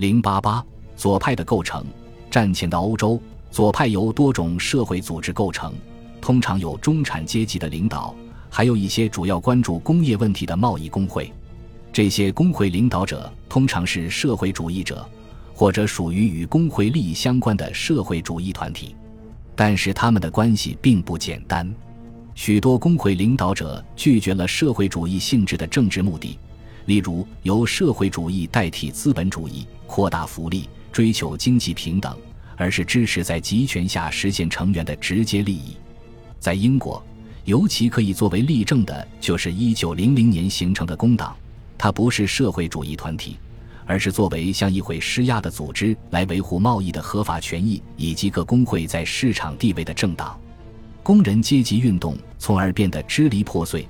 零八八左派的构成。战前的欧洲，左派由多种社会组织构成，通常有中产阶级的领导，还有一些主要关注工业问题的贸易工会。这些工会领导者通常是社会主义者，或者属于与工会利益相关的社会主义团体。但是他们的关系并不简单。许多工会领导者拒绝了社会主义性质的政治目的，例如由社会主义代替资本主义、扩大福利、追求经济平等，而是支持在集权下实现成员的直接利益。在英国，尤其可以作为例证的就是1900年形成的工党，它不是社会主义团体，而是作为向议会施压的组织来维护贸易的合法权益以及各工会在市场地位的政党。工人阶级运动从而变得支离破碎。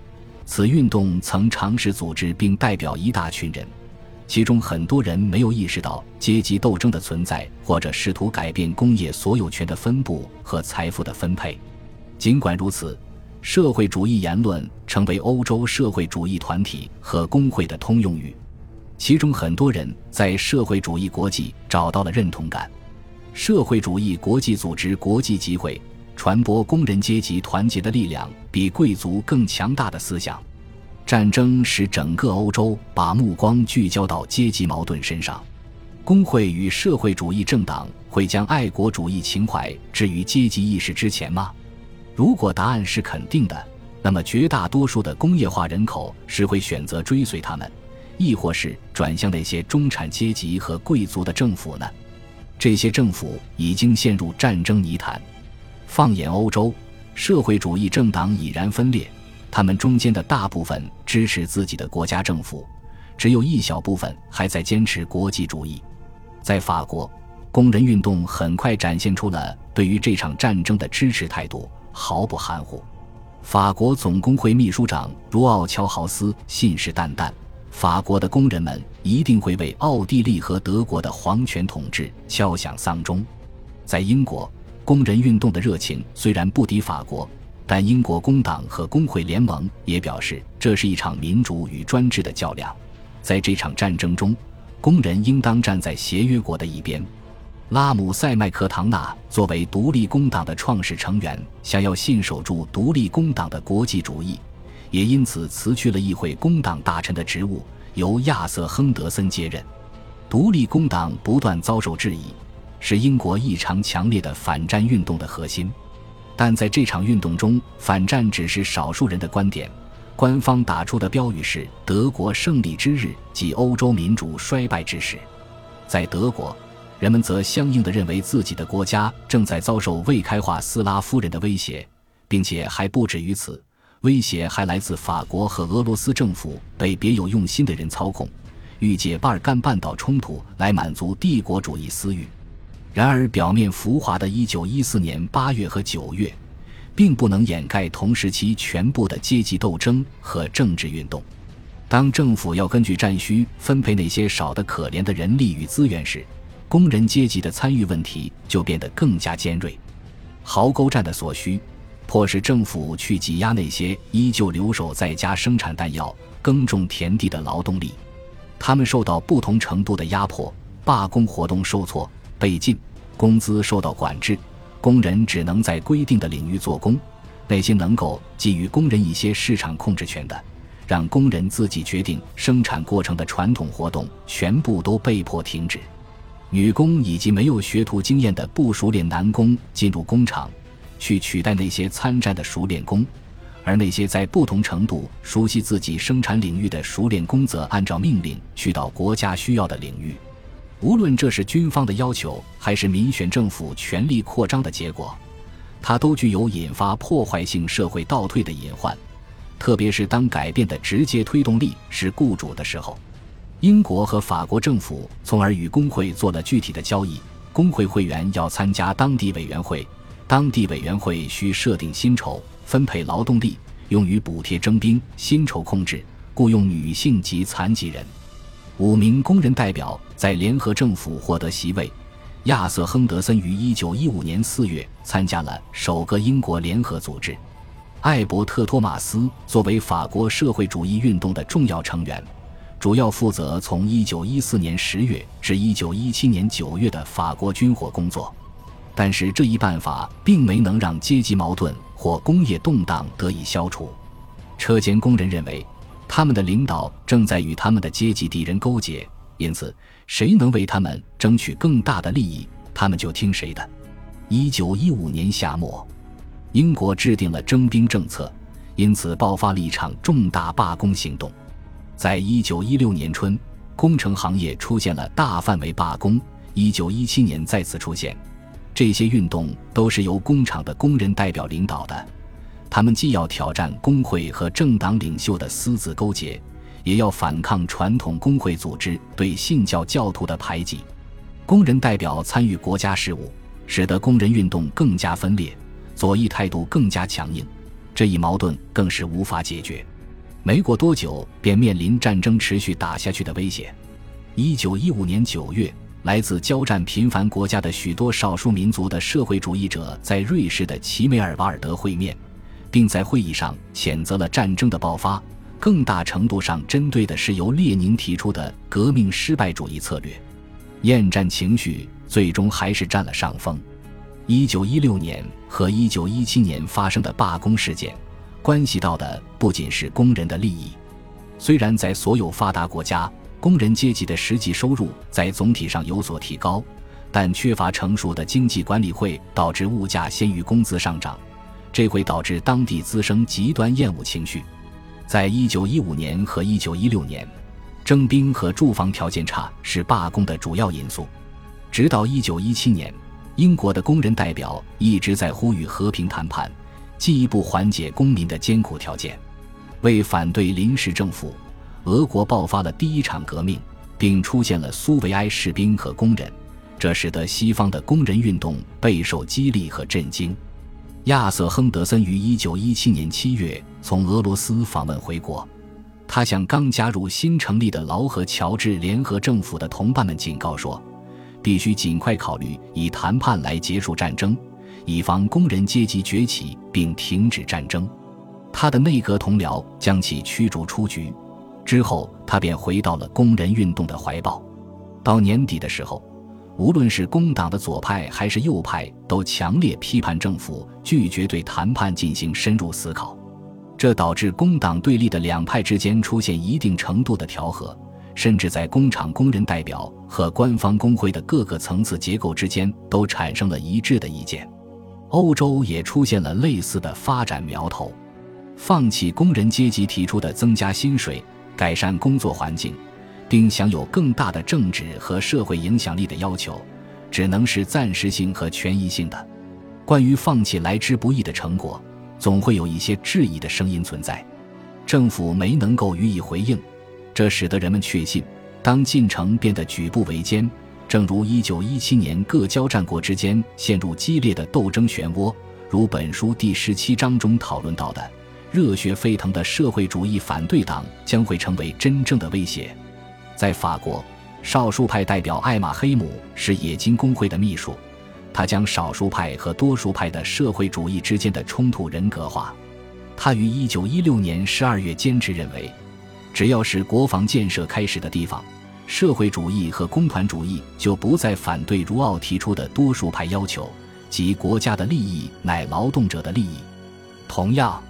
此运动曾尝试组织并代表一大群人，其中很多人没有意识到阶级斗争的存在，或者试图改变工业所有权的分布和财富的分配。尽管如此，社会主义言论成为欧洲社会主义团体和工会的通用语。其中很多人在社会主义国际找到了认同感。社会主义国际组织国际集会。传播工人阶级团结的力量比贵族更强大的思想。战争使整个欧洲把目光聚焦到阶级矛盾身上。工会与社会主义政党会将爱国主义情怀置于阶级意识之前吗？如果答案是肯定的，那么绝大多数的工业化人口是会选择追随他们，亦或是转向那些中产阶级和贵族的政府呢？这些政府已经陷入战争泥潭。放眼欧洲，社会主义政党已然分裂，他们中间的大部分支持自己的国家政府，只有一小部分还在坚持国际主义。在法国，工人运动很快展现出了对于这场战争的支持态度，毫不含糊。法国总工会秘书长卢奥乔豪斯信誓旦旦，法国的工人们一定会为奥地利和德国的皇权统治敲响丧钟。在英国。工人运动的热情虽然不敌法国，但英国工党和工会联盟也表示，这是一场民主与专制的较量。在这场战争中，工人应当站在协约国的一边。拉姆塞麦克唐纳作为独立工党的创始成员，想要信守住独立工党的国际主义，也因此辞去了议会工党大臣的职务，由亚瑟·亨德森接任。独立工党不断遭受质疑。是英国异常强烈的反战运动的核心，但在这场运动中，反战只是少数人的观点。官方打出的标语是“德国胜利之日”即欧洲民主衰败之时。在德国，人们则相应的认为自己的国家正在遭受未开化斯拉夫人的威胁，并且还不止于此，威胁还来自法国和俄罗斯政府被别有用心的人操控，欲借巴尔干半岛冲突来满足帝国主义私欲。然而，表面浮华的1914年8月和9月，并不能掩盖同时期全部的阶级斗争和政治运动。当政府要根据战需分配那些少得可怜的人力与资源时，工人阶级的参与问题就变得更加尖锐。壕沟战的所需，迫使政府去挤压那些依旧留守在家生产弹药、耕种田地的劳动力，他们受到不同程度的压迫，罢工活动受挫。被禁，工资受到管制，工人只能在规定的领域做工。那些能够给予工人一些市场控制权的，让工人自己决定生产过程的传统活动，全部都被迫停止。女工以及没有学徒经验的不熟练男工进入工厂，去取代那些参战的熟练工，而那些在不同程度熟悉自己生产领域的熟练工则按照命令去到国家需要的领域。无论这是军方的要求，还是民选政府权力扩张的结果，它都具有引发破坏性社会倒退的隐患。特别是当改变的直接推动力是雇主的时候，英国和法国政府从而与工会做了具体的交易。工会会员要参加当地委员会，当地委员会需设定薪酬、分配劳动力，用于补贴征兵、薪酬控制、雇佣女性及残疾人。五名工人代表在联合政府获得席位。亚瑟·亨德森于1915年4月参加了首个英国联合组织。艾伯特·托马斯作为法国社会主义运动的重要成员，主要负责从1914年10月至1917年9月的法国军火工作。但是这一办法并没能让阶级矛盾或工业动荡得以消除。车间工人认为，他们的领导正在与他们的阶级敌人勾结，因此谁能为他们争取更大的利益，他们就听谁的。1915年夏末，英国制定了征兵政策，因此爆发了一场重大罢工行动。在一九一六年春，工程行业出现了大范围罢工。一九一七年再次出现。这些运动都是由工厂的工人代表领导的，他们既要挑战工会和政党领袖的私自勾结，也要反抗传统工会组织对信教教徒的排挤。工人代表参与国家事务，使得工人运动更加分裂，左翼态度更加强硬，这一矛盾更是无法解决。没过多久，便面临战争持续打下去的威胁。一九一五年九月。来自交战频繁国家的许多少数民族的社会主义者在瑞士的齐美尔瓦尔德会面，并在会议上谴责了战争的爆发，更大程度上针对的是由列宁提出的革命失败主义策略。厌战情绪最终还是占了上风。一九一六年和一九一七年发生的罢工事件，关系到的不仅是工人的利益。虽然在所有发达国家，工人阶级的实际收入在总体上有所提高，但缺乏成熟的经济管理会导致物价先于工资上涨，这会导致当地滋生极端厌恶情绪。在一九一五年和一九一六年，征兵和住房条件差是罢工的主要因素。直到一九一七年，英国的工人代表一直在呼吁和平谈判，进一步缓解公民的艰苦条件，为反对临时政府。俄国爆发了第一场革命，并出现了苏维埃士兵和工人，这使得西方的工人运动备受激励和震惊。亚瑟·亨德森于1917年7月从俄罗斯访问回国，他向刚加入新成立的劳合乔治联合政府的同伴们警告说：“必须尽快考虑以谈判来结束战争，以防工人阶级崛起并停止战争。”他的内阁同僚将其驱逐出局。之后，他便回到了工人运动的怀抱。到年底的时候，无论是工党的左派还是右派，都强烈批判政府拒绝对谈判进行深入思考，这导致工党对立的两派之间出现一定程度的调和，甚至在工厂工人代表和官方工会的各个层次结构之间都产生了一致的意见。欧洲也出现了类似的发展苗头，放弃工人阶级提出的增加薪水。改善工作环境，并享有更大的政治和社会影响力的要求，只能是暂时性和权宜性的。关于放弃来之不易的成果，总会有一些质疑的声音存在。政府没能够予以回应，这使得人们确信，当进程变得举步维艰，正如1917年各交战国之间陷入激烈的斗争漩涡，如本书第十七章中讨论到的。热血沸腾的社会主义反对党将会成为真正的威胁。在法国，少数派代表艾玛·黑姆是冶金工会的秘书，他将少数派和多数派的社会主义之间的冲突人格化。他于1916年12月坚持认为，只要是国防建设开始的地方，社会主义和工团主义就不再反对茹奥提出的多数派要求，即国家的利益乃劳动者的利益。同样。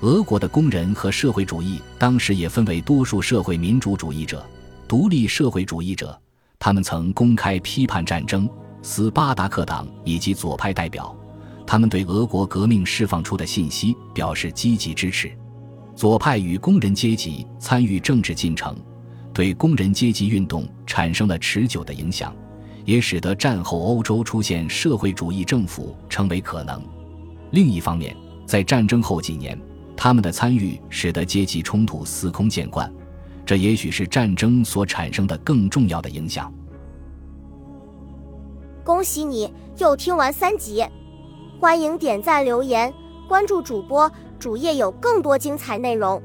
俄国的工人和社会主义当时也分为多数社会民主主义者、独立社会主义者。他们曾公开批判战争、斯巴达克党以及左派代表。他们对俄国革命释放出的信息表示积极支持。左派与工人阶级参与政治进程，对工人阶级运动产生了持久的影响，也使得战后欧洲出现社会主义政府成为可能。另一方面，在战争后几年。他们的参与使得阶级冲突司空见惯，这也许是战争所产生的更重要的影响。恭喜你又听完三集，欢迎点赞、留言、关注主播，主页有更多精彩内容。